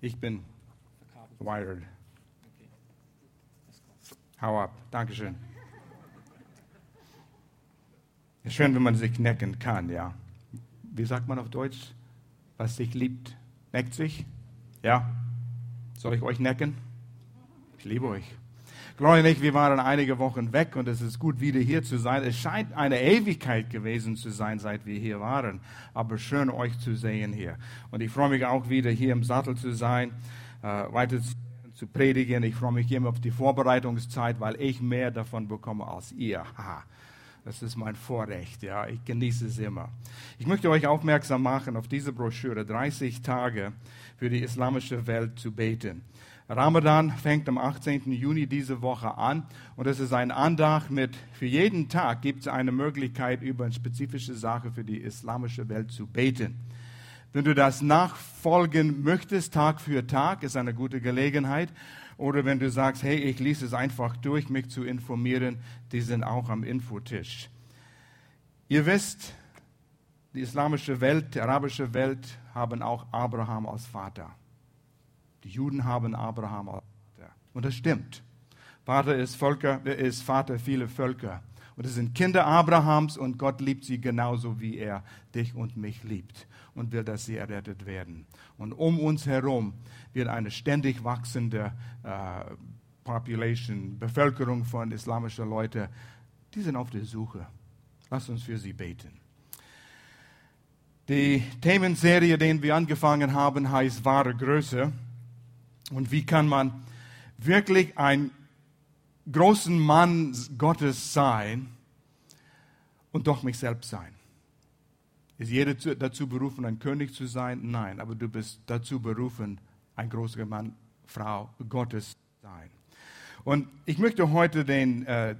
Ich bin wired. Hau ab. Dankeschön. Ist schön, wenn man sich necken kann, ja. Wie sagt man auf Deutsch? Was sich liebt, neckt sich. Ja? Soll ich euch necken? Ich liebe euch. Gloria nicht, wir waren einige Wochen weg und es ist gut, wieder hier zu sein. Es scheint eine Ewigkeit gewesen zu sein, seit wir hier waren. Aber schön, euch zu sehen hier. Und ich freue mich auch wieder hier im Sattel zu sein, äh, weiter zu predigen. Ich freue mich immer auf die Vorbereitungszeit, weil ich mehr davon bekomme als ihr. Haha. Das ist mein Vorrecht, ja. Ich genieße es immer. Ich möchte euch aufmerksam machen auf diese Broschüre, 30 Tage für die islamische Welt zu beten. Ramadan fängt am 18. Juni diese Woche an und es ist ein Andacht mit, für jeden Tag gibt es eine Möglichkeit, über eine spezifische Sache für die islamische Welt zu beten. Wenn du das nachfolgen möchtest, Tag für Tag, ist eine gute Gelegenheit. Oder wenn du sagst, hey, ich lese es einfach durch, mich zu informieren, die sind auch am Infotisch. Ihr wisst, die islamische Welt, die arabische Welt haben auch Abraham als Vater. Die Juden haben Abraham als Vater. Und das stimmt. Vater ist, Völker, ist Vater vieler Völker. Und es sind Kinder Abrahams und Gott liebt sie genauso, wie er dich und mich liebt und will, dass sie errettet werden. Und um uns herum wird eine ständig wachsende äh, Population, Bevölkerung von islamischer Leute, die sind auf der Suche. Lass uns für sie beten. Die Themenserie, die wir angefangen haben, heißt wahre Größe. Und wie kann man wirklich ein großen Mann Gottes sein und doch mich selbst sein? Ist jeder dazu berufen, ein König zu sein? Nein, aber du bist dazu berufen, ein großer Mann, Frau Gottes zu sein. Und ich möchte heute den äh,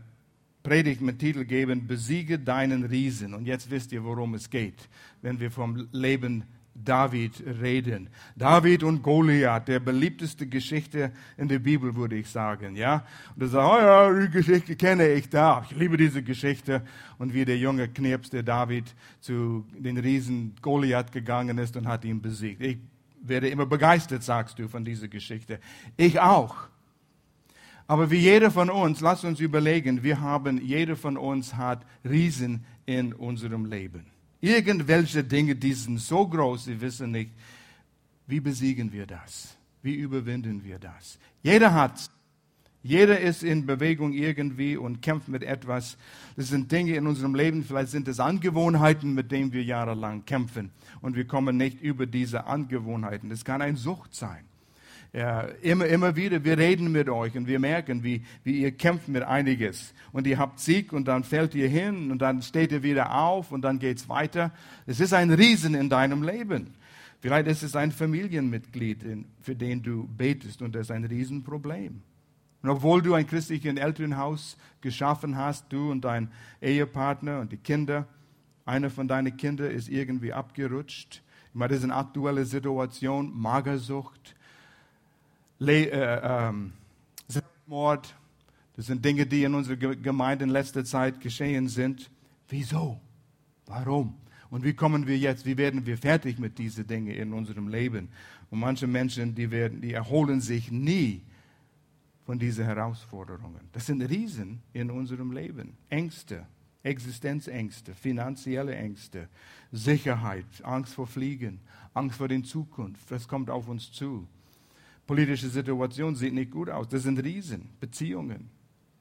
Predigt mit Titel geben, Besiege deinen Riesen. Und jetzt wisst ihr, worum es geht, wenn wir vom Leben David reden. David und Goliath, der beliebteste Geschichte in der Bibel, würde ich sagen, ja. Und er sagt, oh ja, die Geschichte kenne ich da. Ich liebe diese Geschichte. Und wie der junge Knirps, der David zu den Riesen Goliath gegangen ist und hat ihn besiegt. Ich werde immer begeistert, sagst du, von dieser Geschichte. Ich auch. Aber wie jeder von uns, lass uns überlegen, wir haben, jeder von uns hat Riesen in unserem Leben. Irgendwelche Dinge, die sind so groß, sie wissen nicht, wie besiegen wir das? Wie überwinden wir das? Jeder hat jeder ist in Bewegung irgendwie und kämpft mit etwas. Das sind Dinge in unserem Leben, vielleicht sind es Angewohnheiten, mit denen wir jahrelang kämpfen. Und wir kommen nicht über diese Angewohnheiten. Das kann eine Sucht sein. Ja, immer, immer wieder, wir reden mit euch und wir merken, wie, wie ihr kämpft mit einiges. Und ihr habt Sieg und dann fällt ihr hin und dann steht ihr wieder auf und dann geht's weiter. Es ist ein Riesen in deinem Leben. Vielleicht ist es ein Familienmitglied, für den du betest und das ist ein Riesenproblem. Und obwohl du ein christliches Elternhaus geschaffen hast, du und dein Ehepartner und die Kinder, einer von deinen Kindern ist irgendwie abgerutscht. Ich meine, das ist eine aktuelle Situation, Magersucht, Le äh, ähm, Selbstmord. Das sind Dinge, die in unserer Gemeinde in letzter Zeit geschehen sind. Wieso? Warum? Und wie kommen wir jetzt, wie werden wir fertig mit diesen Dingen in unserem Leben? Und manche Menschen, die, werden, die erholen sich nie von diesen Herausforderungen. Das sind Riesen in unserem Leben. Ängste, Existenzängste, finanzielle Ängste, Sicherheit, Angst vor Fliegen, Angst vor der Zukunft. Was kommt auf uns zu? Politische Situation sieht nicht gut aus. Das sind Riesen, Beziehungen.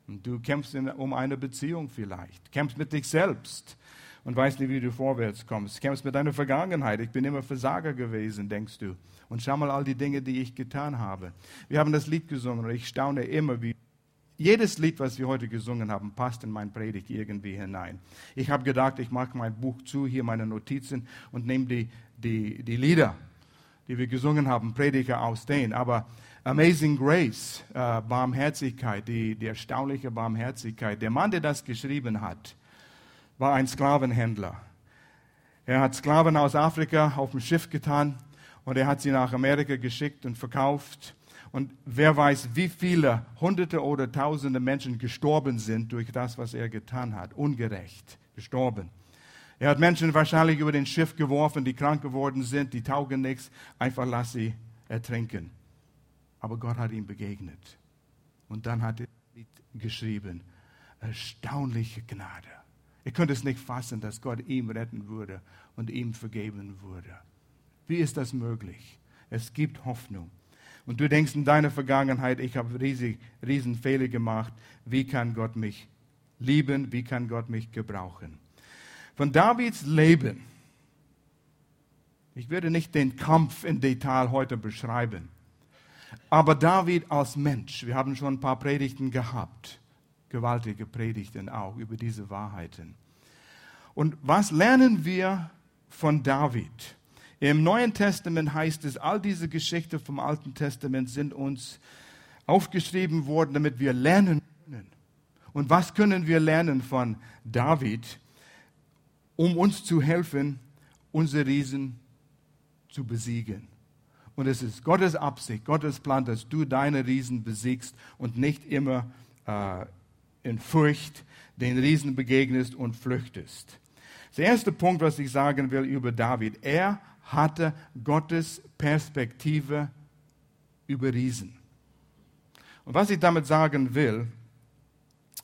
Und du kämpfst um eine Beziehung vielleicht, kämpfst mit dich selbst und weißt nicht, wie du vorwärts kommst. Kämpfst mit deiner Vergangenheit. Ich bin immer Versager gewesen, denkst du. Und schau mal all die Dinge, die ich getan habe. Wir haben das Lied gesungen und ich staune immer, wie jedes Lied, was wir heute gesungen haben, passt in mein Predigt irgendwie hinein. Ich habe gedacht, ich mache mein Buch zu, hier meine Notizen und nehme die, die, die Lieder die wir gesungen haben, Prediger aus denen. Aber Amazing Grace, äh, Barmherzigkeit, die, die erstaunliche Barmherzigkeit. Der Mann, der das geschrieben hat, war ein Sklavenhändler. Er hat Sklaven aus Afrika auf dem Schiff getan und er hat sie nach Amerika geschickt und verkauft. Und wer weiß, wie viele Hunderte oder Tausende Menschen gestorben sind durch das, was er getan hat. Ungerecht gestorben. Er hat Menschen wahrscheinlich über den Schiff geworfen, die krank geworden sind, die taugen nichts. Einfach lass sie ertrinken. Aber Gott hat ihm begegnet. Und dann hat er geschrieben, erstaunliche Gnade. Ihr könnt es nicht fassen, dass Gott ihm retten würde und ihm vergeben würde. Wie ist das möglich? Es gibt Hoffnung. Und du denkst in deiner Vergangenheit, ich habe riesig, riesen Fehler gemacht. Wie kann Gott mich lieben? Wie kann Gott mich gebrauchen? Von Davids Leben, ich werde nicht den Kampf in Detail heute beschreiben, aber David als Mensch, wir haben schon ein paar Predigten gehabt, gewaltige Predigten auch über diese Wahrheiten. Und was lernen wir von David? Im Neuen Testament heißt es, all diese Geschichten vom Alten Testament sind uns aufgeschrieben worden, damit wir lernen können. Und was können wir lernen von David, um uns zu helfen, unsere Riesen zu besiegen? Und es ist Gottes Absicht, Gottes Plan, dass du deine Riesen besiegst und nicht immer äh, in Furcht den Riesen begegnest und flüchtest. Der erste Punkt, was ich sagen will über David, er hatte Gottes Perspektive über Riesen. Und was ich damit sagen will,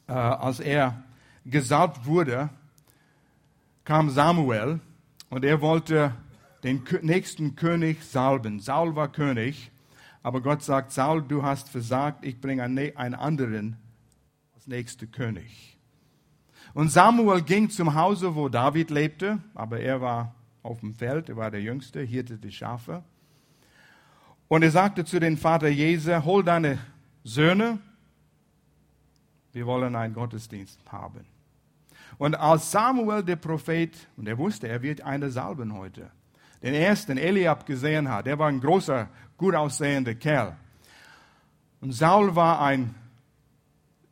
äh, als er gesalbt wurde, kam Samuel und er wollte den nächsten König salben. Saul war König, aber Gott sagt, Saul, du hast versagt, ich bringe einen anderen als nächster König. Und Samuel ging zum Hause, wo David lebte, aber er war auf dem Feld, er war der Jüngste, hirte die Schafe. Und er sagte zu dem Vater Jese, hol deine Söhne, wir wollen einen Gottesdienst haben. Und als Samuel der Prophet, und er wusste, er wird eine salben heute, den ersten Eliab gesehen hat, der war ein großer, gut aussehender Kerl. Und Saul war ein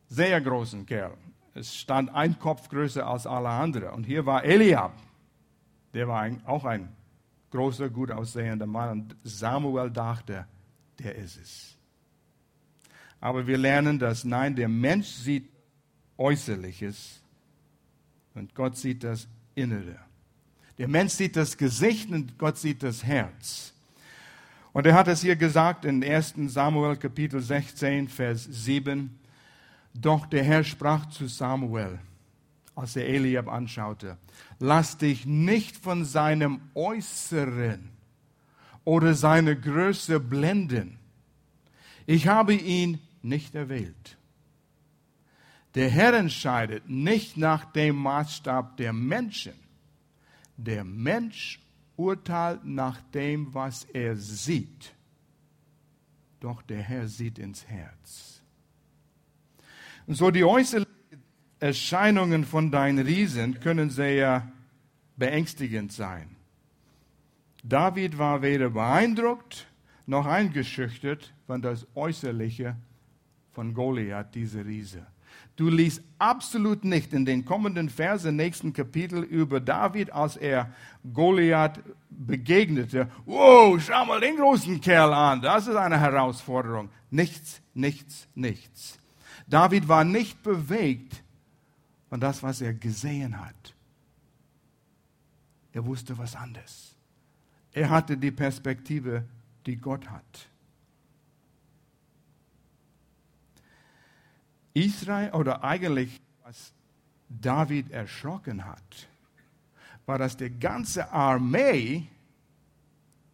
sehr großer Kerl. Es stand ein Kopf größer als alle anderen. Und hier war Eliab, der war ein, auch ein großer, gut aussehender Mann. Und Samuel dachte, der ist es. Aber wir lernen, dass nein, der Mensch sieht Äußerliches und Gott sieht das Innere. Der Mensch sieht das Gesicht und Gott sieht das Herz. Und er hat es hier gesagt in 1 Samuel Kapitel 16, Vers 7. Doch der Herr sprach zu Samuel, als er Eliab anschaute, lass dich nicht von seinem Äußeren oder seiner Größe blenden. Ich habe ihn nicht erwählt. Der Herr entscheidet nicht nach dem Maßstab der Menschen. Der Mensch urteilt nach dem, was er sieht. Doch der Herr sieht ins Herz. Und so die äußerlichen Erscheinungen von deinen Riesen können sehr beängstigend sein. David war weder beeindruckt noch eingeschüchtert von das Äußerliche von Goliath, diese Riese. Du liest absolut nicht in den kommenden Versen, nächsten Kapitel über David, als er Goliath begegnete. Wow, schau mal den großen Kerl an. Das ist eine Herausforderung. Nichts, nichts, nichts. David war nicht bewegt von das, was er gesehen hat. Er wusste was anderes. Er hatte die Perspektive, die Gott hat. Israel oder eigentlich was David erschrocken hat, war, dass die ganze Armee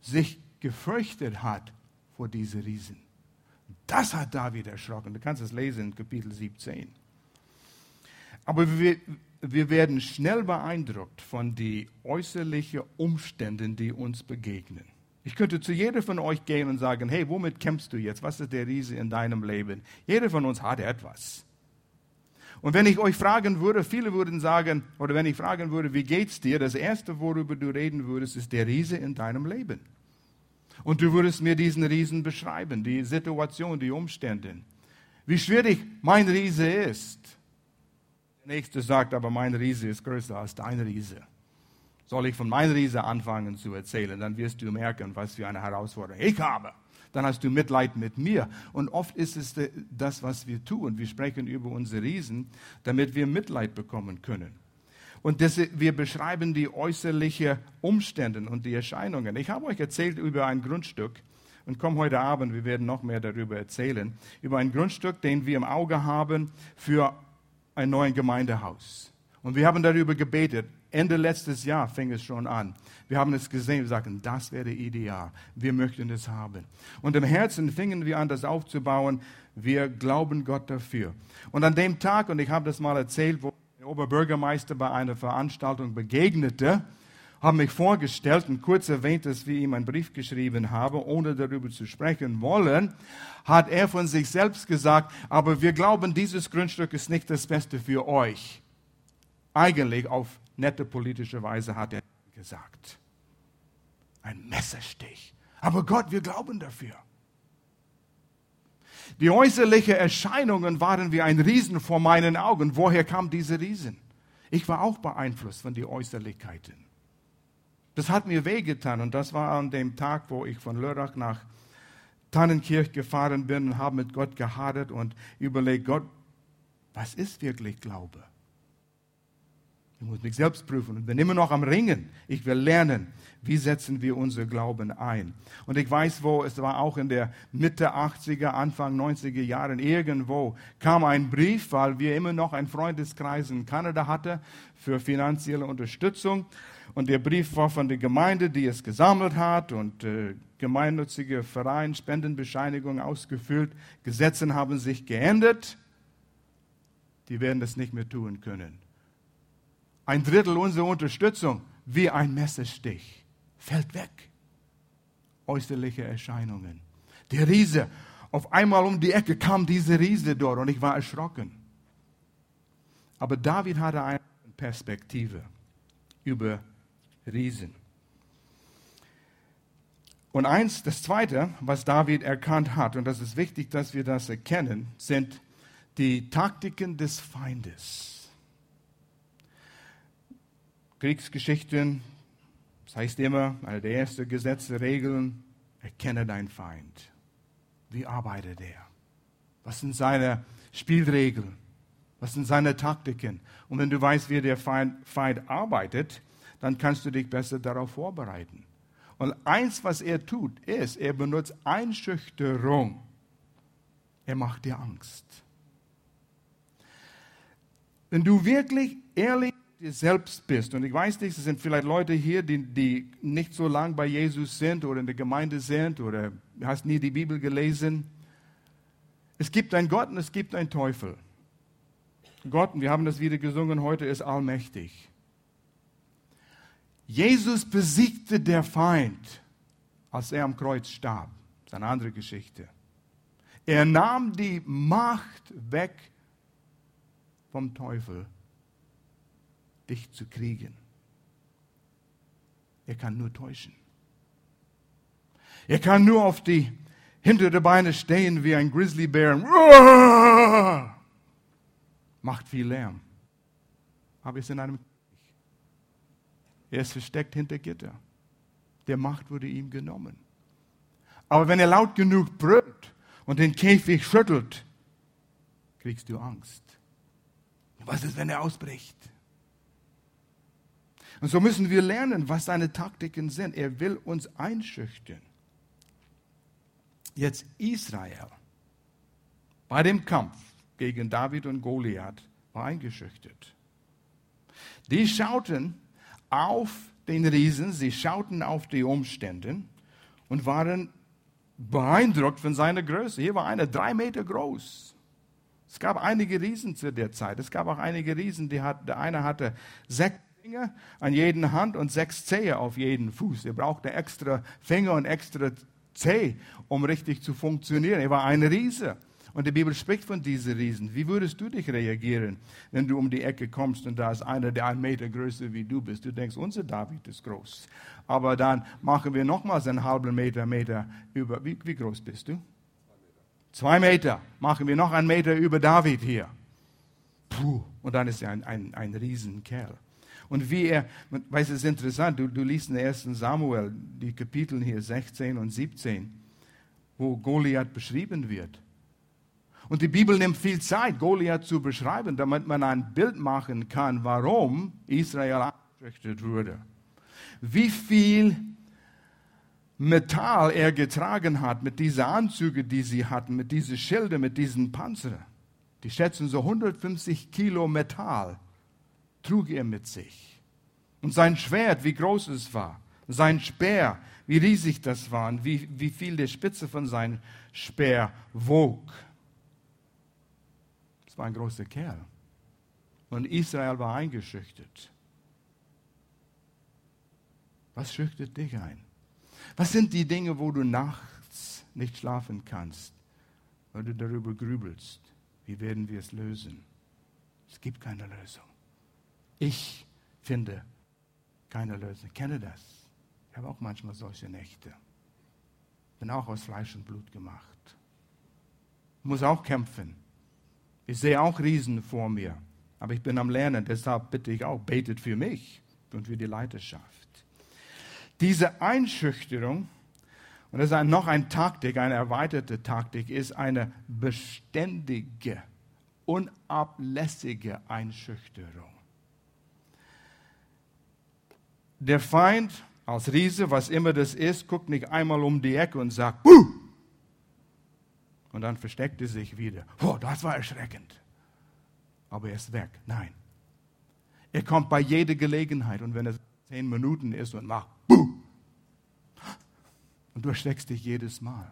sich gefürchtet hat vor diesen Riesen. Das hat David erschrocken. Du kannst es lesen in Kapitel 17. Aber wir, wir werden schnell beeindruckt von den äußerlichen Umständen, die uns begegnen. Ich könnte zu jedem von euch gehen und sagen, hey, womit kämpfst du jetzt? Was ist der Riese in deinem Leben? Jeder von uns hat etwas. Und wenn ich euch fragen würde, viele würden sagen, oder wenn ich fragen würde, wie geht's dir? Das erste, worüber du reden würdest, ist der Riese in deinem Leben. Und du würdest mir diesen Riesen beschreiben, die Situation, die Umstände. Wie schwierig mein Riese ist. Der nächste sagt aber, mein Riese ist größer als dein Riese soll ich von meinem Riese anfangen zu erzählen, dann wirst du merken, was für eine Herausforderung ich habe. Dann hast du Mitleid mit mir. Und oft ist es das, was wir tun. Wir sprechen über unsere Riesen, damit wir Mitleid bekommen können. Und das, wir beschreiben die äußerlichen Umstände und die Erscheinungen. Ich habe euch erzählt über ein Grundstück, und komm heute Abend, wir werden noch mehr darüber erzählen, über ein Grundstück, den wir im Auge haben für ein neues Gemeindehaus. Und wir haben darüber gebetet. Ende letztes Jahr fing es schon an. Wir haben es gesehen, wir sagten, das wäre ideal. Wir möchten es haben. Und im Herzen fingen wir an, das aufzubauen. Wir glauben Gott dafür. Und an dem Tag, und ich habe das mal erzählt, wo der Oberbürgermeister bei einer Veranstaltung begegnete, haben mich vorgestellt und kurz erwähnt, dass wir ihm einen Brief geschrieben haben, ohne darüber zu sprechen wollen, hat er von sich selbst gesagt, aber wir glauben, dieses Grundstück ist nicht das Beste für euch. Eigentlich auf nette politische Weise hat er gesagt. Ein Messerstich. Aber Gott, wir glauben dafür. Die äußerlichen Erscheinungen waren wie ein Riesen vor meinen Augen. Woher kam diese Riesen? Ich war auch beeinflusst von den Äußerlichkeiten. Das hat mir wehgetan und das war an dem Tag, wo ich von Lörrach nach Tannenkirch gefahren bin und habe mit Gott gehadert und überlegt, Gott, was ist wirklich Glaube? Ich muss mich selbst prüfen und bin immer noch am Ringen. Ich will lernen, wie setzen wir unser Glauben ein. Und ich weiß, wo, es war auch in der Mitte 80er, Anfang 90er Jahren, irgendwo kam ein Brief, weil wir immer noch einen Freundeskreis in Kanada hatten für finanzielle Unterstützung. Und der Brief war von der Gemeinde, die es gesammelt hat und äh, gemeinnützige Verein, Spendenbescheinigung ausgefüllt. Gesetze haben sich geändert. Die werden das nicht mehr tun können. Ein Drittel unserer Unterstützung, wie ein Messerstich, fällt weg. Äußerliche Erscheinungen. Der Riese, auf einmal um die Ecke kam diese Riese dort und ich war erschrocken. Aber David hatte eine Perspektive über Riesen. Und eins, das zweite, was David erkannt hat, und das ist wichtig, dass wir das erkennen, sind die Taktiken des Feindes. Kriegsgeschichten, das heißt immer, eine der ersten Gesetze, Regeln, erkenne deinen Feind. Wie arbeitet er? Was sind seine Spielregeln? Was sind seine Taktiken? Und wenn du weißt, wie der Feind, Feind arbeitet, dann kannst du dich besser darauf vorbereiten. Und eins, was er tut, ist, er benutzt Einschüchterung. Er macht dir Angst. Wenn du wirklich ehrlich dir selbst bist, und ich weiß nicht, es sind vielleicht Leute hier, die, die nicht so lange bei Jesus sind oder in der Gemeinde sind oder hast nie die Bibel gelesen. Es gibt einen Gott und es gibt einen Teufel. Gott, und wir haben das wieder gesungen heute, ist allmächtig. Jesus besiegte der Feind, als er am Kreuz starb. Das ist eine andere Geschichte. Er nahm die Macht weg vom Teufel, dich zu kriegen. Er kann nur täuschen. Er kann nur auf die hinteren Beine stehen wie ein Grizzlybär. Macht viel Lärm. Aber ist in einem er ist versteckt hinter Gitter. Der Macht wurde ihm genommen. Aber wenn er laut genug brüllt und den Käfig schüttelt, kriegst du Angst. Was ist, wenn er ausbricht? Und so müssen wir lernen, was seine Taktiken sind. Er will uns einschüchtern. Jetzt Israel bei dem Kampf gegen David und Goliath war eingeschüchtert. Die schauten auf den Riesen, sie schauten auf die Umstände und waren beeindruckt von seiner Größe. Hier war einer drei Meter groß. Es gab einige Riesen zu der Zeit. Es gab auch einige Riesen, die hat, der eine hatte sechs Finger an jeder Hand und sechs Zehe auf jeden Fuß. Er brauchte extra Finger und extra Zeh, um richtig zu funktionieren. Er war ein Riese. Und die Bibel spricht von diesen Riesen. Wie würdest du dich reagieren, wenn du um die Ecke kommst und da ist einer, der einen Meter größer wie du bist? Du denkst, unser David ist groß. Aber dann machen wir nochmals einen halben Meter, Meter über. Wie, wie groß bist du? Zwei Meter. Machen wir noch einen Meter über David hier. Puh. Und dann ist er ein, ein, ein Riesenkerl. Und wie er, weißt du, es ist interessant, du, du liest in 1. Samuel die Kapitel hier 16 und 17, wo Goliath beschrieben wird. Und die Bibel nimmt viel Zeit, Goliath zu beschreiben, damit man ein Bild machen kann, warum Israel eingeschüchtert wurde. Wie viel Metall er getragen hat, mit diesen Anzügen, die sie hatten, mit diesen Schilde, mit diesen Panzer. Die schätzen so 150 Kilo Metall, trug er mit sich. Und sein Schwert, wie groß es war, sein Speer, wie riesig das war und wie, wie viel die Spitze von seinem Speer wog. Das war ein großer Kerl. Und Israel war eingeschüchtert. Was schüchtert dich ein? Was sind die Dinge, wo du nachts nicht schlafen kannst, weil du darüber grübelst? Wie werden wir es lösen? Es gibt keine Lösung. Ich finde keine Lösung. Kenne das. Ich habe auch manchmal solche Nächte. Bin auch aus Fleisch und Blut gemacht. Muss auch kämpfen. Ich sehe auch Riesen vor mir. Aber ich bin am Lernen. Deshalb bitte ich auch, betet für mich und für die Leiterschaft. Diese Einschüchterung, und das ist noch eine Taktik, eine erweiterte Taktik, ist eine beständige, unablässige Einschüchterung. Der Feind als Riese, was immer das ist, guckt nicht einmal um die Ecke und sagt, Buh! Und dann versteckt er sich wieder. Oh, das war erschreckend. Aber er ist weg. Nein. Er kommt bei jeder Gelegenheit und wenn es zehn Minuten ist und macht Buh! Und du erschreckst dich jedes Mal.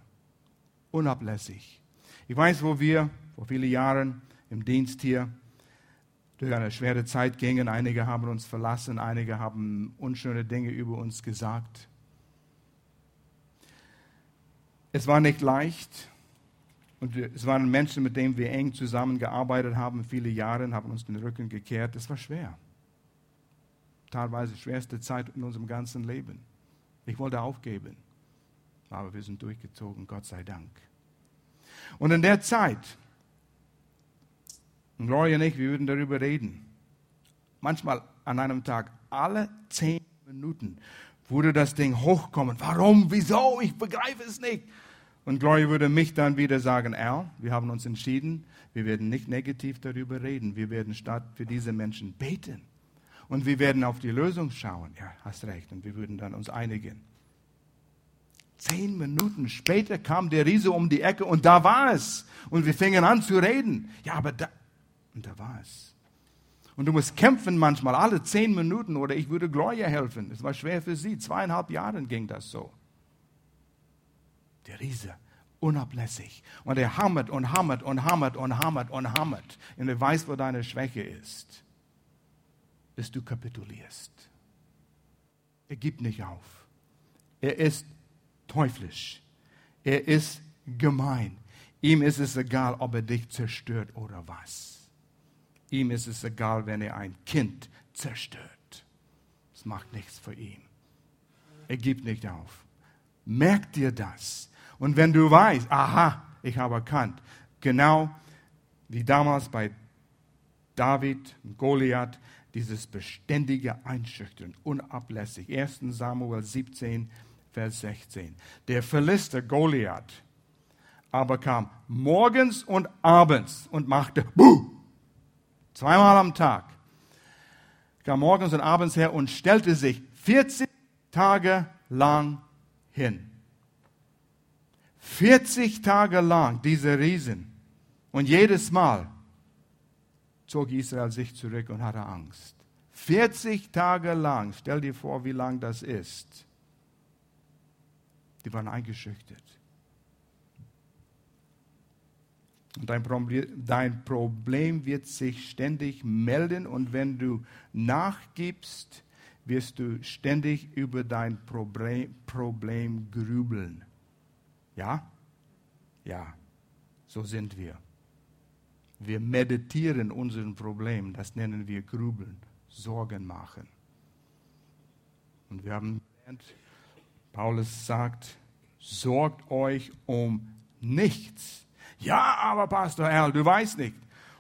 Unablässig. Ich weiß, wo wir vor vielen Jahren im Dienst hier durch eine schwere Zeit gingen. Einige haben uns verlassen, einige haben unschöne Dinge über uns gesagt. Es war nicht leicht. Und es waren Menschen, mit denen wir eng zusammengearbeitet haben, viele Jahre, haben uns den Rücken gekehrt. Es war schwer. Teilweise schwerste Zeit in unserem ganzen Leben. Ich wollte aufgeben. Aber wir sind durchgezogen, Gott sei Dank. Und in der Zeit, und Gloria und ich, wir würden darüber reden. Manchmal an einem Tag, alle zehn Minuten, würde das Ding hochkommen. Warum? Wieso? Ich begreife es nicht. Und Gloria würde mich dann wieder sagen, Al, wir haben uns entschieden, wir werden nicht negativ darüber reden. Wir werden statt für diese Menschen beten. Und wir werden auf die Lösung schauen. Ja, hast recht. Und wir würden dann uns einigen. Zehn Minuten später kam der Riese um die Ecke und da war es. Und wir fingen an zu reden. Ja, aber da, und da war es. Und du musst kämpfen manchmal, alle zehn Minuten, oder ich würde Gloria helfen. Es war schwer für sie. Zweieinhalb Jahre ging das so. Der Riese, unablässig. Und er hammert und hammert und hammert und hammert und hammert. Und er weiß, wo deine Schwäche ist. Bis du kapitulierst. Er gibt nicht auf. Er ist teuflisch. Er ist gemein. Ihm ist es egal, ob er dich zerstört oder was. Ihm ist es egal, wenn er ein Kind zerstört. Es macht nichts für ihn. Er gibt nicht auf. Merk dir das. Und wenn du weißt, aha, ich habe erkannt, genau wie damals bei David und Goliath, dieses beständige Einschüchtern, unablässig. 1. Samuel 17, Vers 16. Der Philister Goliath aber kam morgens und abends und machte Buh! Zweimal am Tag. Kam morgens und abends her und stellte sich 40 Tage lang hin. 40 Tage lang diese Riesen. Und jedes Mal zog Israel sich zurück und hatte Angst. 40 Tage lang, stell dir vor, wie lang das ist. Die waren eingeschüchtert. Und dein Problem, dein Problem wird sich ständig melden und wenn du nachgibst, wirst du ständig über dein Problem, Problem grübeln. Ja? Ja, so sind wir. Wir meditieren unseren Problem, das nennen wir grübeln, Sorgen machen. Und wir haben gelernt, Paulus sagt, sorgt euch um nichts. Ja, aber Pastor Erl, du weißt nicht.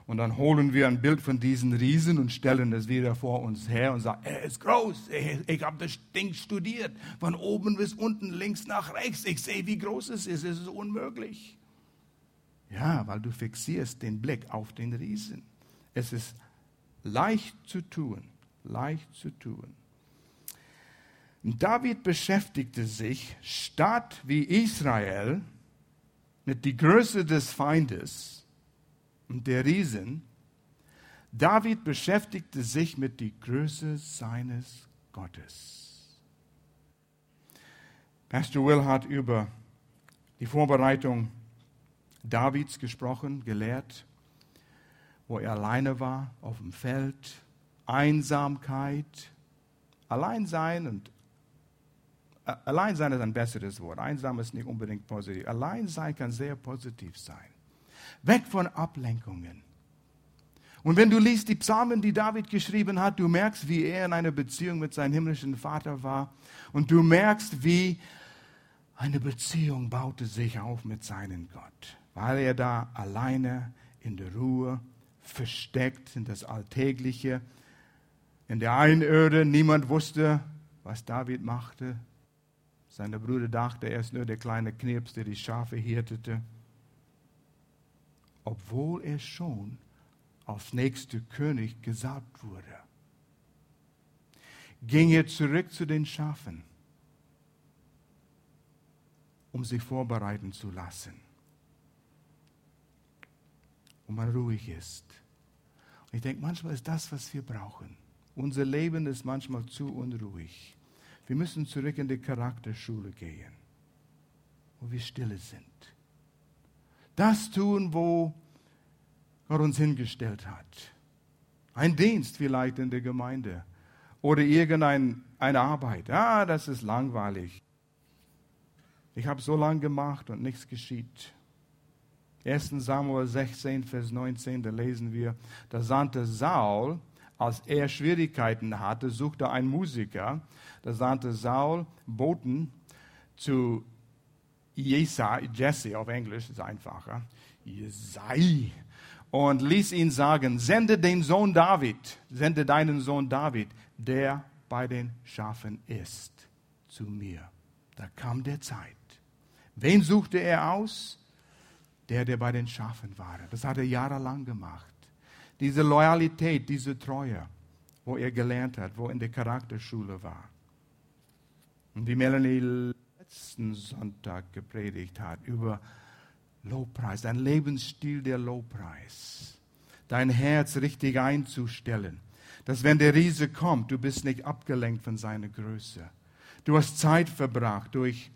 Und dann holen wir ein Bild von diesen Riesen und stellen es wieder vor uns her und sagen, er ist groß, ich habe das Ding studiert, von oben bis unten, links nach rechts. Ich sehe, wie groß es ist, es ist unmöglich. Ja, weil du fixierst den Blick auf den Riesen. Es ist leicht zu tun, leicht zu tun. David beschäftigte sich statt wie Israel mit der Größe des Feindes und der Riesen. David beschäftigte sich mit der Größe seines Gottes. Pastor Will hat über die Vorbereitung Davids gesprochen, gelehrt, wo er alleine war auf dem Feld, Einsamkeit, Alleinsein und äh, Alleinsein ist ein besseres Wort. Einsam ist nicht unbedingt positiv. Alleinsein kann sehr positiv sein. Weg von Ablenkungen. Und wenn du liest die Psalmen, die David geschrieben hat, du merkst, wie er in einer Beziehung mit seinem himmlischen Vater war. Und du merkst, wie eine Beziehung baute sich auf mit seinem Gott, weil er da alleine in der Ruhe, versteckt in das Alltägliche, in der Einöde, niemand wusste, was David machte. Sein Bruder dachte, er ist nur der kleine Knirps, der die Schafe hirtete. Obwohl er schon als nächster König gesalbt wurde, ging er zurück zu den Schafen um sich vorbereiten zu lassen. Und man ruhig ist. Und ich denke, manchmal ist das, was wir brauchen. Unser Leben ist manchmal zu unruhig. Wir müssen zurück in die Charakterschule gehen, wo wir stille sind. Das tun, wo Gott uns hingestellt hat. Ein Dienst vielleicht in der Gemeinde oder irgendeine Arbeit. Ah, das ist langweilig. Ich habe so lange gemacht und nichts geschieht. 1. Samuel 16, Vers 19, da lesen wir, da sandte Saul, als er Schwierigkeiten hatte, suchte ein Musiker, da sandte Saul Boten zu Jesai, Jesse auf Englisch ist einfacher, Jesai, und ließ ihn sagen, sende den Sohn David, sende deinen Sohn David, der bei den Schafen ist, zu mir. Da kam der Zeit. Wen suchte er aus? Der, der bei den Schafen war. Das hat er jahrelang gemacht. Diese Loyalität, diese Treue, wo er gelernt hat, wo in der Charakterschule war. Und wie Melanie letzten Sonntag gepredigt hat über Lobpreis, ein Lebensstil der Lobpreis. Dein Herz richtig einzustellen. Dass wenn der Riese kommt, du bist nicht abgelenkt von seiner Größe. Du hast Zeit verbracht durch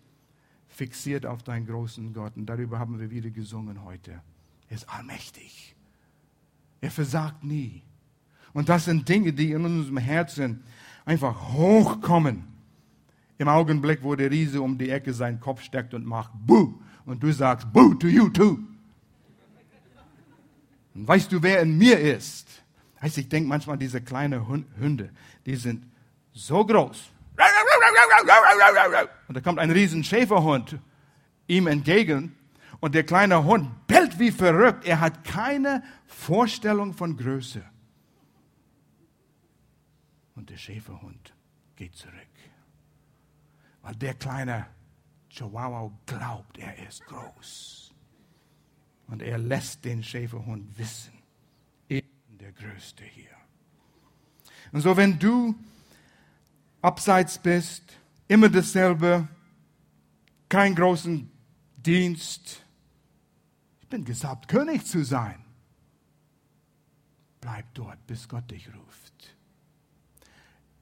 fixiert auf deinen großen Gott. Und darüber haben wir wieder gesungen heute. Er ist allmächtig. Er versagt nie. Und das sind Dinge, die in unserem Herzen einfach hochkommen. Im Augenblick, wo der Riese um die Ecke seinen Kopf steckt und macht Buh. Und du sagst Buh to you too. Und weißt du, wer in mir ist? Heißt, ich denke manchmal an diese kleinen Hunde. Die sind so groß. Und da kommt ein riesen Schäferhund ihm entgegen und der kleine Hund bellt wie verrückt. Er hat keine Vorstellung von Größe. Und der Schäferhund geht zurück. Weil der kleine Chihuahua glaubt, er ist groß. Und er lässt den Schäferhund wissen, ich bin der Größte hier. Und so, wenn du abseits bist, immer dasselbe, keinen großen Dienst. Bin gesalbt, König zu sein. Bleib dort, bis Gott dich ruft.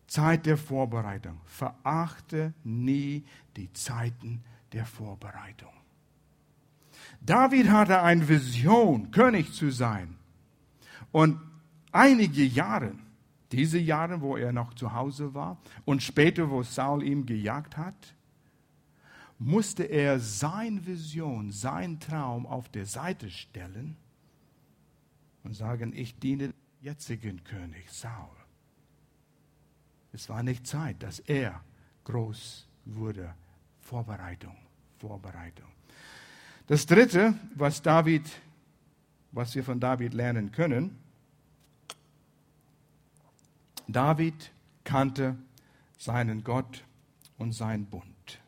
Zeit der Vorbereitung. Verachte nie die Zeiten der Vorbereitung. David hatte eine Vision, König zu sein. Und einige Jahre diese Jahre, wo er noch zu Hause war und später, wo Saul ihn gejagt hat, musste er seine Vision, sein Traum auf der Seite stellen und sagen, ich diene jetzigen König Saul. Es war nicht Zeit, dass er groß wurde. Vorbereitung, Vorbereitung. Das dritte, was David, was wir von David lernen können, David kannte seinen Gott und seinen Bund.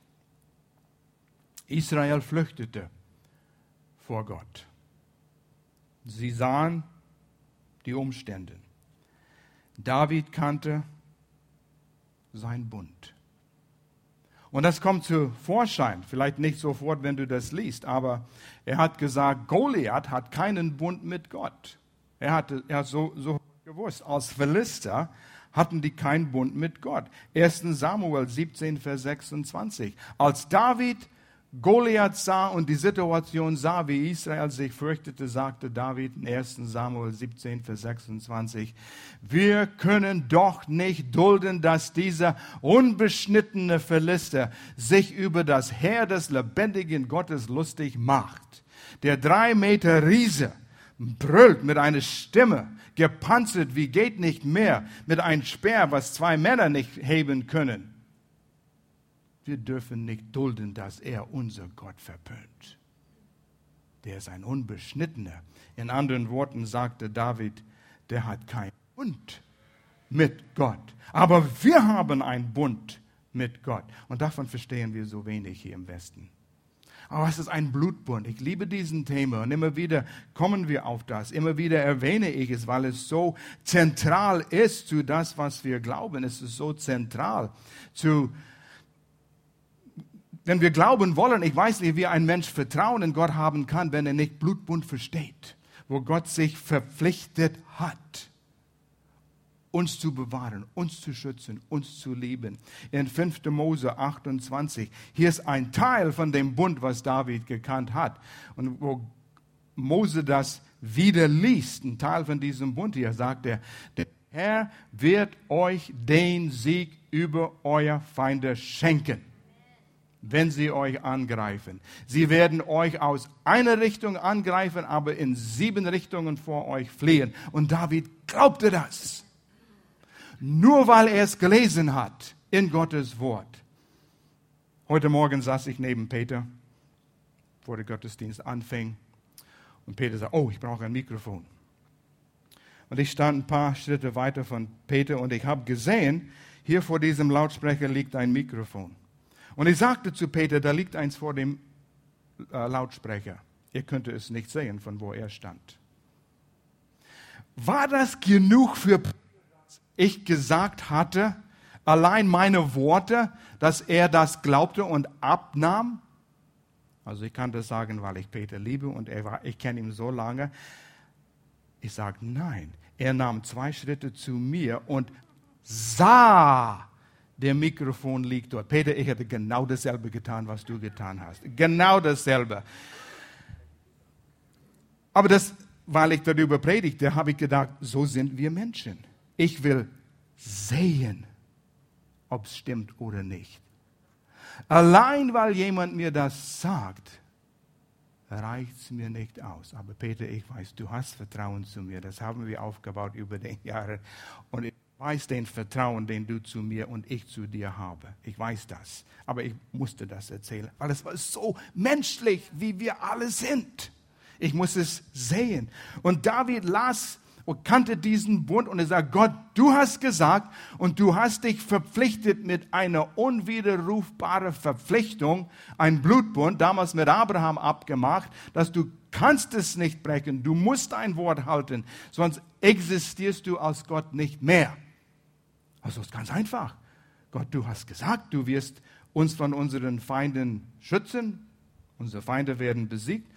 Israel flüchtete vor Gott. Sie sahen die Umstände. David kannte seinen Bund. Und das kommt zu Vorschein, vielleicht nicht sofort, wenn du das liest, aber er hat gesagt, Goliath hat keinen Bund mit Gott. Er, hatte, er hat so, so gewusst, als Philister hatten die keinen Bund mit Gott. 1. Samuel 17, Vers 26. Als David Goliath sah und die Situation sah, wie Israel sich fürchtete, sagte David in 1 Samuel 17, Vers 26, wir können doch nicht dulden, dass dieser unbeschnittene Philister sich über das Heer des lebendigen Gottes lustig macht. Der drei Meter Riese brüllt mit einer Stimme, gepanzert wie geht nicht mehr, mit einem Speer, was zwei Männer nicht heben können. Wir dürfen nicht dulden, dass er unser Gott verpönt. Der ist ein Unbeschnittener. In anderen Worten sagte David, der hat keinen Bund mit Gott. Aber wir haben einen Bund mit Gott. Und davon verstehen wir so wenig hier im Westen. Aber es ist ein Blutbund. Ich liebe diesen Thema und immer wieder kommen wir auf das. Immer wieder erwähne ich es, weil es so zentral ist zu das, was wir glauben. Es ist so zentral zu wenn wir glauben wollen, ich weiß nicht, wie ein Mensch Vertrauen in Gott haben kann, wenn er nicht Blutbund versteht, wo Gott sich verpflichtet hat, uns zu bewahren, uns zu schützen, uns zu lieben. In 5. Mose 28, hier ist ein Teil von dem Bund, was David gekannt hat. Und wo Mose das wieder liest, ein Teil von diesem Bund hier, sagt er, der Herr wird euch den Sieg über euer Feinde schenken wenn sie euch angreifen. Sie werden euch aus einer Richtung angreifen, aber in sieben Richtungen vor euch fliehen. Und David glaubte das. Nur weil er es gelesen hat in Gottes Wort. Heute Morgen saß ich neben Peter, vor der Gottesdienst anfing. Und Peter sagte, oh, ich brauche ein Mikrofon. Und ich stand ein paar Schritte weiter von Peter und ich habe gesehen, hier vor diesem Lautsprecher liegt ein Mikrofon. Und ich sagte zu Peter, da liegt eins vor dem äh, Lautsprecher. Ihr könnt es nicht sehen, von wo er stand. War das genug für ich gesagt hatte, allein meine Worte, dass er das glaubte und abnahm? Also ich kann das sagen, weil ich Peter liebe und war, ich kenne ihn so lange. Ich sage nein. Er nahm zwei Schritte zu mir und sah der Mikrofon liegt dort. Peter, ich hätte genau dasselbe getan, was du getan hast. Genau dasselbe. Aber das, weil ich darüber predigte, habe ich gedacht, so sind wir Menschen. Ich will sehen, ob es stimmt oder nicht. Allein weil jemand mir das sagt, reicht es mir nicht aus. Aber Peter, ich weiß, du hast Vertrauen zu mir. Das haben wir aufgebaut über die Jahre. Und ich weiß den Vertrauen, den du zu mir und ich zu dir habe. Ich weiß das. Aber ich musste das erzählen, weil es war so menschlich, wie wir alle sind. Ich muss es sehen. Und David las und kannte diesen Bund und er sagt, Gott, du hast gesagt und du hast dich verpflichtet mit einer unwiderrufbaren Verpflichtung, ein Blutbund, damals mit Abraham abgemacht, dass du kannst es nicht brechen, du musst ein Wort halten, sonst existierst du als Gott nicht mehr. Also ist ganz einfach. Gott, du hast gesagt, du wirst uns von unseren Feinden schützen. Unsere Feinde werden besiegt.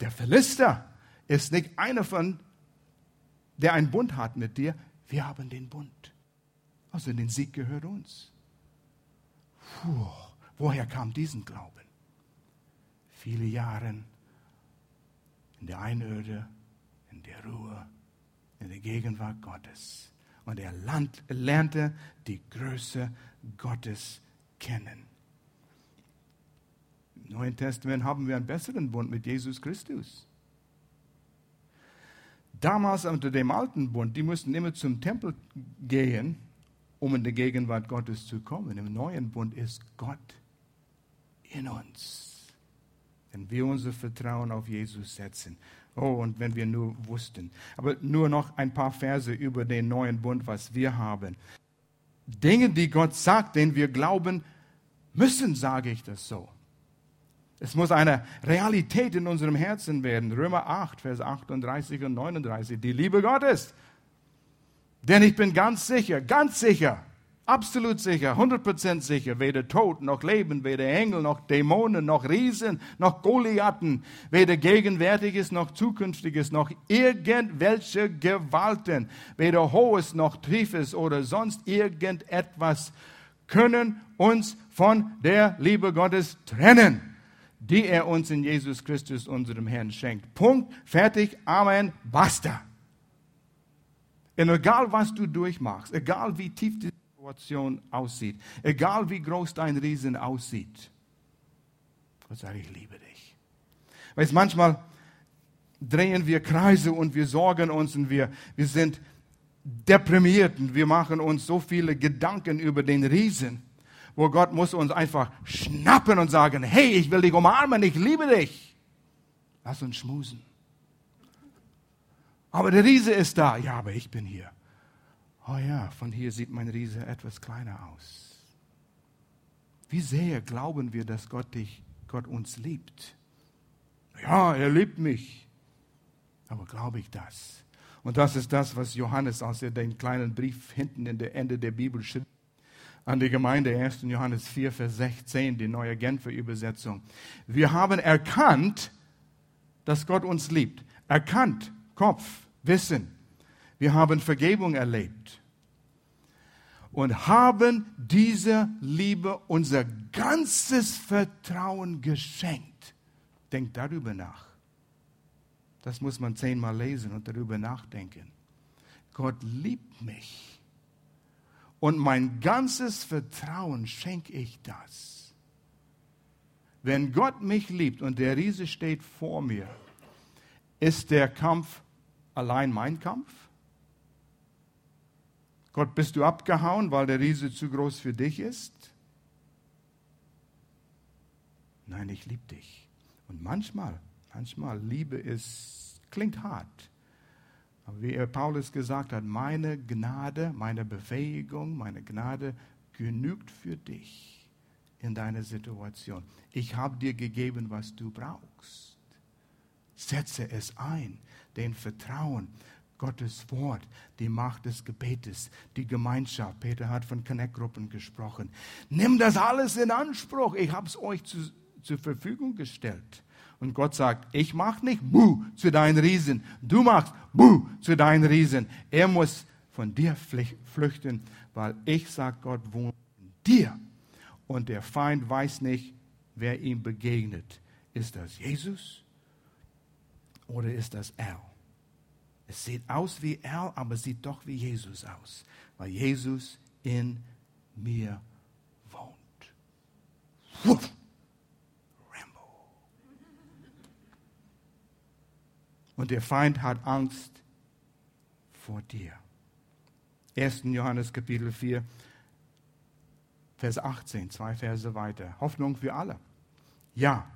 Der Philister ist nicht einer von, der einen Bund hat mit dir. Wir haben den Bund. Also den Sieg gehört uns. Puh, woher kam diesen Glauben? Viele Jahre in der Einöde, in der Ruhe, in der Gegenwart Gottes und er lernte die Größe Gottes kennen. Im Neuen Testament haben wir einen besseren Bund mit Jesus Christus. Damals unter dem alten Bund, die mussten immer zum Tempel gehen, um in die Gegenwart Gottes zu kommen. Im neuen Bund ist Gott in uns. Wenn wir unser Vertrauen auf Jesus setzen Oh, und wenn wir nur wussten. Aber nur noch ein paar Verse über den neuen Bund, was wir haben. Dinge, die Gott sagt, denen wir glauben müssen, sage ich das so. Es muss eine Realität in unserem Herzen werden. Römer 8, Vers 38 und 39. Die Liebe Gottes. Denn ich bin ganz sicher, ganz sicher, Absolut sicher, 100% sicher, weder Tod noch Leben, weder Engel noch Dämonen noch Riesen noch Goliathen, weder Gegenwärtiges noch Zukünftiges noch irgendwelche Gewalten, weder Hohes noch Tiefes oder sonst irgendetwas können uns von der Liebe Gottes trennen, die er uns in Jesus Christus, unserem Herrn, schenkt. Punkt, fertig, Amen, basta. Und egal was du durchmachst, egal wie tief die Situation aussieht, egal wie groß dein Riesen aussieht. Gott sagt, ich liebe dich. Weißt, manchmal drehen wir Kreise und wir sorgen uns und wir, wir sind deprimiert und wir machen uns so viele Gedanken über den Riesen, wo Gott muss uns einfach schnappen und sagen, hey, ich will dich umarmen, ich liebe dich. Lass uns schmusen. Aber der Riese ist da. Ja, aber ich bin hier oh ja, von hier sieht mein Riese etwas kleiner aus. Wie sehr glauben wir, dass Gott dich, Gott uns liebt? Ja, er liebt mich. Aber glaube ich das? Und das ist das, was Johannes, als er den kleinen Brief hinten in der Ende der Bibel schrieb, an die Gemeinde 1. Johannes 4, Vers 16, die neue Genfer Übersetzung. Wir haben erkannt, dass Gott uns liebt. Erkannt, Kopf, Wissen. Wir haben Vergebung erlebt und haben dieser Liebe unser ganzes Vertrauen geschenkt. Denkt darüber nach. Das muss man zehnmal lesen und darüber nachdenken. Gott liebt mich und mein ganzes Vertrauen schenke ich das. Wenn Gott mich liebt und der Riese steht vor mir, ist der Kampf allein mein Kampf? Gott, bist du abgehauen, weil der Riese zu groß für dich ist? Nein, ich liebe dich. Und manchmal, manchmal Liebe ist, klingt hart. Aber wie Paulus gesagt hat, meine Gnade, meine Befähigung, meine Gnade genügt für dich in deiner Situation. Ich habe dir gegeben, was du brauchst. Setze es ein, den Vertrauen. Gottes Wort, die Macht des Gebetes, die Gemeinschaft. Peter hat von Connect-Gruppen gesprochen. Nimm das alles in Anspruch. Ich habe es euch zu, zur Verfügung gestellt. Und Gott sagt, ich mache nicht Buh zu deinen Riesen. Du machst Buh zu deinen Riesen. Er muss von dir flüchten, weil ich, sagt Gott, wohne in dir. Und der Feind weiß nicht, wer ihm begegnet. Ist das Jesus oder ist das er? Es sieht aus wie er, aber sieht doch wie Jesus aus, weil Jesus in mir wohnt. Wuff. Rambo. Und der Feind hat Angst vor dir. 1. Johannes Kapitel 4, Vers 18, zwei Verse weiter. Hoffnung für alle. Ja,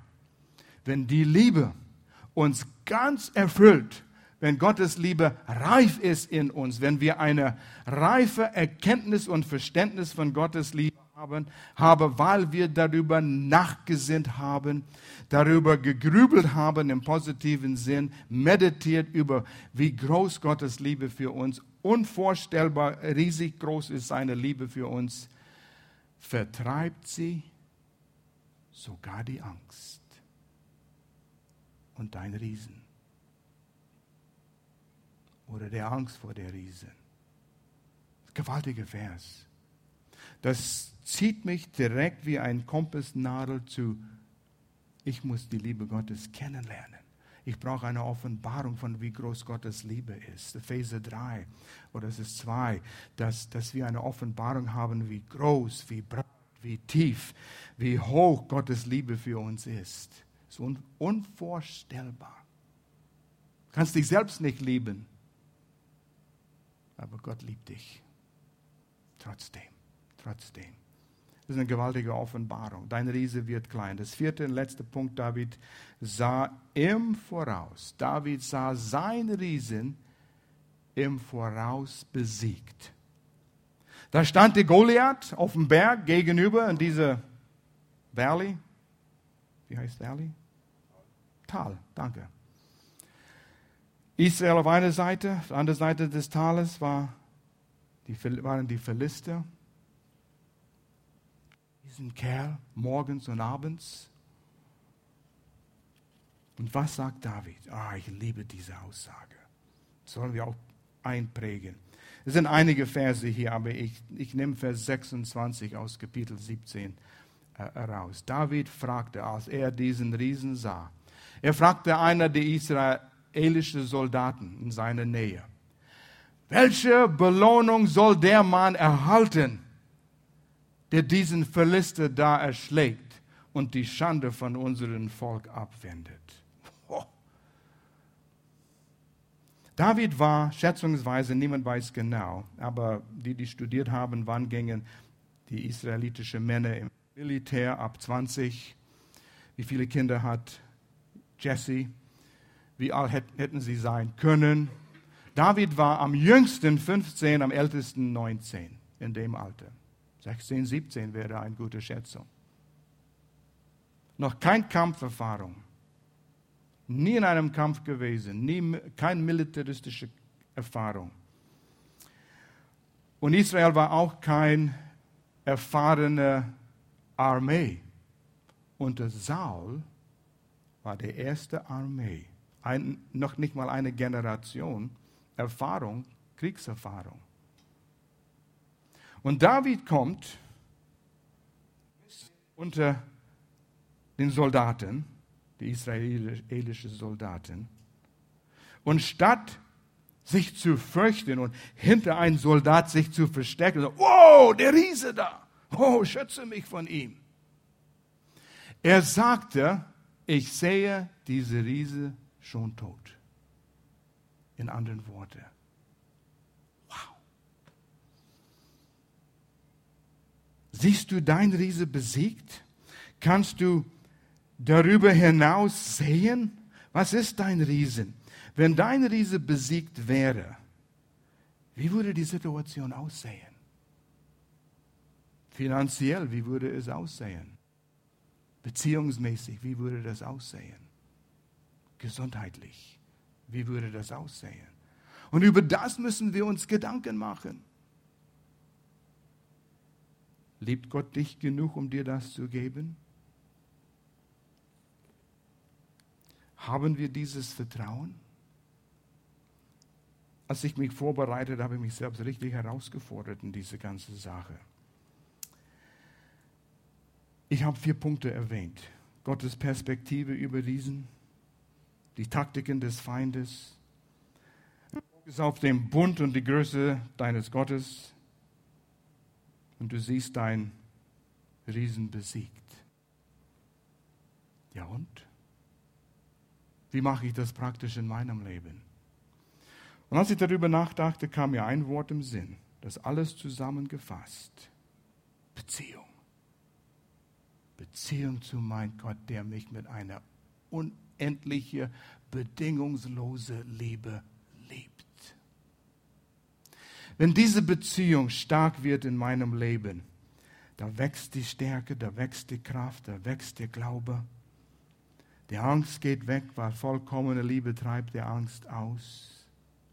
wenn die Liebe uns ganz erfüllt, wenn Gottes Liebe reif ist in uns, wenn wir eine reife Erkenntnis und Verständnis von Gottes Liebe haben, habe, weil wir darüber nachgesinnt haben, darüber gegrübelt haben im positiven Sinn, meditiert über, wie groß Gottes Liebe für uns, unvorstellbar riesig groß ist seine Liebe für uns, vertreibt sie sogar die Angst und dein Riesen oder der Angst vor der Riesen. Gewaltiger Vers. Das zieht mich direkt wie ein Kompassnadel zu, ich muss die Liebe Gottes kennenlernen. Ich brauche eine Offenbarung von, wie groß Gottes Liebe ist. Epheser 3 oder es ist 2, dass, dass wir eine Offenbarung haben, wie groß, wie breit, wie tief, wie hoch Gottes Liebe für uns ist. Es ist unvorstellbar. Du kannst dich selbst nicht lieben. Aber Gott liebt dich. Trotzdem, trotzdem. Das ist eine gewaltige Offenbarung. Dein Riese wird klein. Das vierte und letzte Punkt, David sah im Voraus. David sah sein Riesen im Voraus besiegt. Da stand der Goliath auf dem Berg gegenüber in dieser Valley. Wie heißt Valley? Tal, danke. Israel auf einer Seite, auf der anderen Seite des Tales war die, waren die Philister, diesen Kerl morgens und abends? Und was sagt David? Ah, ich liebe diese Aussage. Das sollen wir auch einprägen. Es sind einige Verse hier, aber ich, ich nehme Vers 26 aus Kapitel 17 äh, heraus. David fragte, als er diesen Riesen sah, er fragte einer der israelischen Soldaten in seiner Nähe, welche Belohnung soll der Mann erhalten, der diesen Verlister da erschlägt und die Schande von unserem Volk abwendet? David war schätzungsweise, niemand weiß genau, aber die, die studiert haben, wann gingen die israelitischen Männer im Militär ab 20, wie viele Kinder hat Jesse, wie alt hätten sie sein können. David war am jüngsten 15, am ältesten 19 in dem Alter. 16, 17 wäre eine gute Schätzung. Noch kein Kampferfahrung. Nie in einem Kampf gewesen, nie, keine militäristische Erfahrung. Und Israel war auch keine erfahrene Armee. Unter Saul war die erste Armee, ein, noch nicht mal eine Generation, Erfahrung, Kriegserfahrung. Und David kommt unter den Soldaten, die israelischen Soldaten, und statt sich zu fürchten und hinter einem Soldat sich zu verstecken, so, wow, der Riese da, oh, schütze mich von ihm. Er sagte, ich sehe diese Riese schon tot in anderen Worten. Wow. Siehst du dein Riese besiegt? Kannst du darüber hinaus sehen? Was ist dein Riesen? Wenn dein Riese besiegt wäre, wie würde die Situation aussehen? Finanziell, wie würde es aussehen? Beziehungsmäßig, wie würde das aussehen? Gesundheitlich. Wie würde das aussehen? Und über das müssen wir uns Gedanken machen. Liebt Gott dich genug, um dir das zu geben? Haben wir dieses Vertrauen? Als ich mich vorbereitet habe, ich mich selbst richtig herausgefordert in diese ganze Sache. Ich habe vier Punkte erwähnt. Gottes Perspektive über diesen die Taktiken des Feindes. Fokus auf den Bund und die Größe deines Gottes und du siehst dein Riesen besiegt. Ja und? Wie mache ich das praktisch in meinem Leben? Und als ich darüber nachdachte, kam mir ein Wort im Sinn, das alles zusammengefasst. Beziehung. Beziehung zu meinem Gott, der mich mit einer unendliche, bedingungslose Liebe liebt. Wenn diese Beziehung stark wird in meinem Leben, da wächst die Stärke, da wächst die Kraft, da wächst der Glaube. Die Angst geht weg, weil vollkommene Liebe treibt die Angst aus.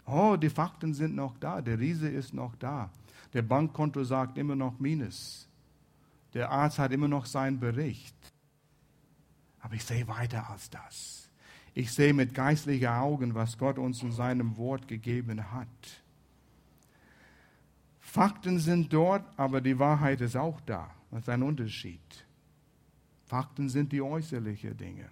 Oh, die Fakten sind noch da, der Riese ist noch da. Der Bankkonto sagt immer noch Minus. Der Arzt hat immer noch seinen Bericht. Aber ich sehe weiter als das. Ich sehe mit geistlichen Augen, was Gott uns in seinem Wort gegeben hat. Fakten sind dort, aber die Wahrheit ist auch da. Das ist ein Unterschied. Fakten sind die äußerlichen Dinge.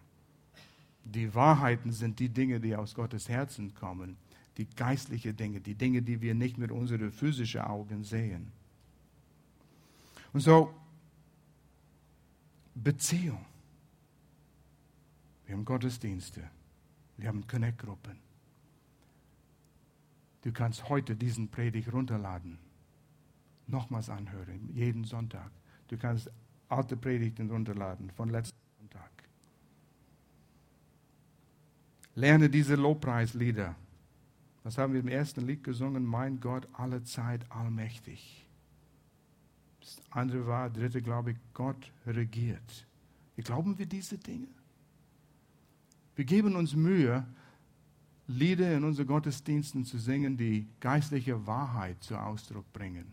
Die Wahrheiten sind die Dinge, die aus Gottes Herzen kommen. Die geistlichen Dinge, die Dinge, die wir nicht mit unseren physischen Augen sehen. Und so, Beziehung. Wir haben Gottesdienste. Wir haben Connect-Gruppen. Du kannst heute diesen Predigt runterladen. Nochmals anhören, jeden Sonntag. Du kannst alte Predigten runterladen von letzten Sonntag. Lerne diese Lobpreislieder. Was haben wir im ersten Lied gesungen? Mein Gott, alle Zeit allmächtig. Das andere war, dritte glaube ich, Gott regiert. Glauben wir diese Dinge? Wir geben uns Mühe, Lieder in unseren Gottesdiensten zu singen, die geistliche Wahrheit zum Ausdruck bringen.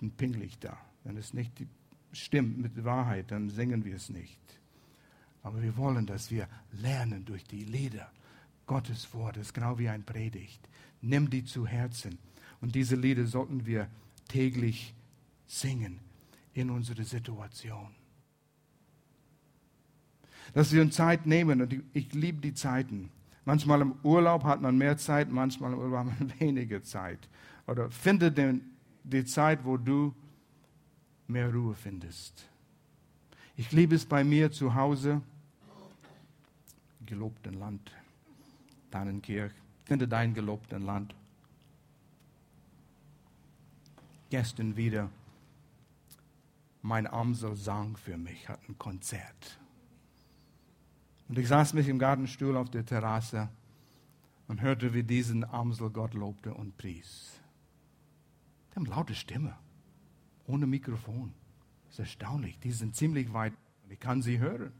Und pingelig da. Wenn es nicht stimmt mit Wahrheit, dann singen wir es nicht. Aber wir wollen, dass wir lernen durch die Lieder. Gottes Wort ist genau wie ein Predigt. Nimm die zu Herzen. Und diese Lieder sollten wir täglich singen in unserer Situation. Dass wir uns Zeit nehmen, und ich liebe die Zeiten. Manchmal im Urlaub hat man mehr Zeit, manchmal im Urlaub hat man weniger Zeit. Oder finde den, die Zeit, wo du mehr Ruhe findest. Ich liebe es bei mir zu Hause, gelobten Land, Dannenkirch. Finde dein gelobten Land. Gestern wieder, mein Amsel sang für mich, hat ein Konzert. Und ich saß mich im Gartenstuhl auf der Terrasse und hörte, wie diesen Amsel Gott lobte und pries. Die haben laute Stimme, ohne Mikrofon. Das ist erstaunlich. Die sind ziemlich weit und ich kann sie hören.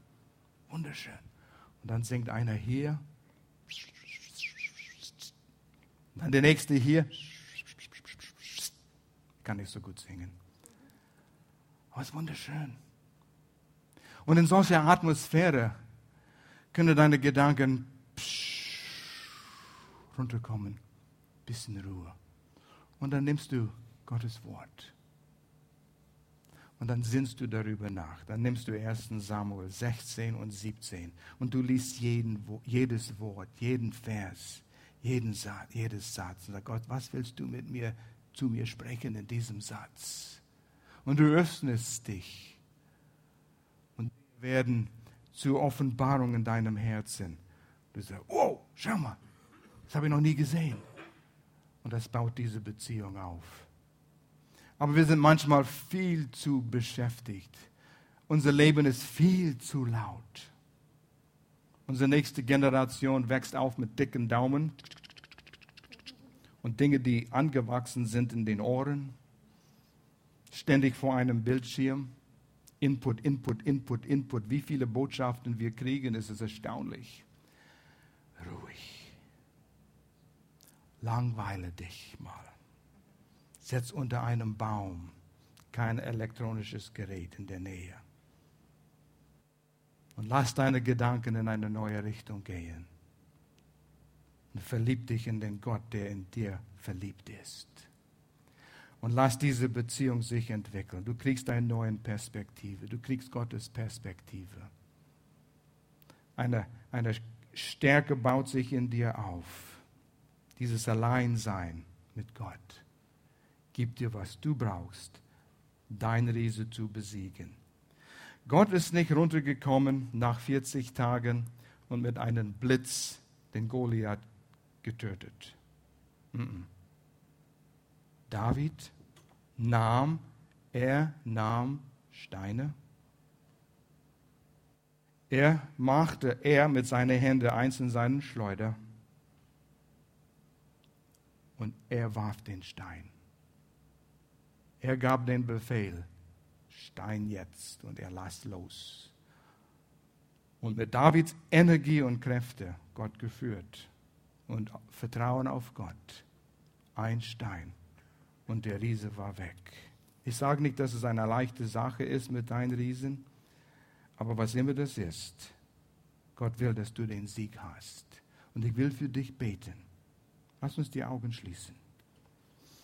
Wunderschön. Und dann singt einer hier. Und dann der nächste hier. Kann nicht so gut singen. Aber es ist wunderschön. Und in solcher Atmosphäre können deine Gedanken runterkommen. Bisschen Ruhe. Und dann nimmst du Gottes Wort. Und dann sinnst du darüber nach. Dann nimmst du 1 Samuel 16 und 17 und du liest jeden, jedes Wort, jeden Vers, jeden Satz, jedes Satz. Und sagst, Gott, was willst du mit mir, zu mir sprechen in diesem Satz? Und du öffnest dich. Und werden zur Offenbarung in deinem Herzen. Du sagst, wow, schau mal, das habe ich noch nie gesehen. Und das baut diese Beziehung auf. Aber wir sind manchmal viel zu beschäftigt. Unser Leben ist viel zu laut. Unsere nächste Generation wächst auf mit dicken Daumen und Dinge, die angewachsen sind in den Ohren, ständig vor einem Bildschirm. Input, Input, Input, Input. Wie viele Botschaften wir kriegen, ist es erstaunlich. Ruhig. Langweile dich mal. Setz unter einem Baum kein elektronisches Gerät in der Nähe. Und lass deine Gedanken in eine neue Richtung gehen. Und verlieb dich in den Gott, der in dir verliebt ist und lass diese Beziehung sich entwickeln. Du kriegst eine neue Perspektive. Du kriegst Gottes Perspektive. Eine, eine Stärke baut sich in dir auf. Dieses Alleinsein mit Gott gibt dir, was du brauchst, dein Riese zu besiegen. Gott ist nicht runtergekommen nach 40 Tagen und mit einem Blitz den Goliath getötet. Mm -mm. David nahm, er nahm Steine. Er machte er mit seinen Händen eins in seinen Schleuder und er warf den Stein. Er gab den Befehl, Stein jetzt und er las los. Und mit Davids Energie und Kräfte Gott geführt und Vertrauen auf Gott, ein Stein und der Riese war weg. Ich sage nicht, dass es eine leichte Sache ist mit deinen Riesen, aber was immer das ist, Gott will, dass du den Sieg hast. Und ich will für dich beten. Lass uns die Augen schließen.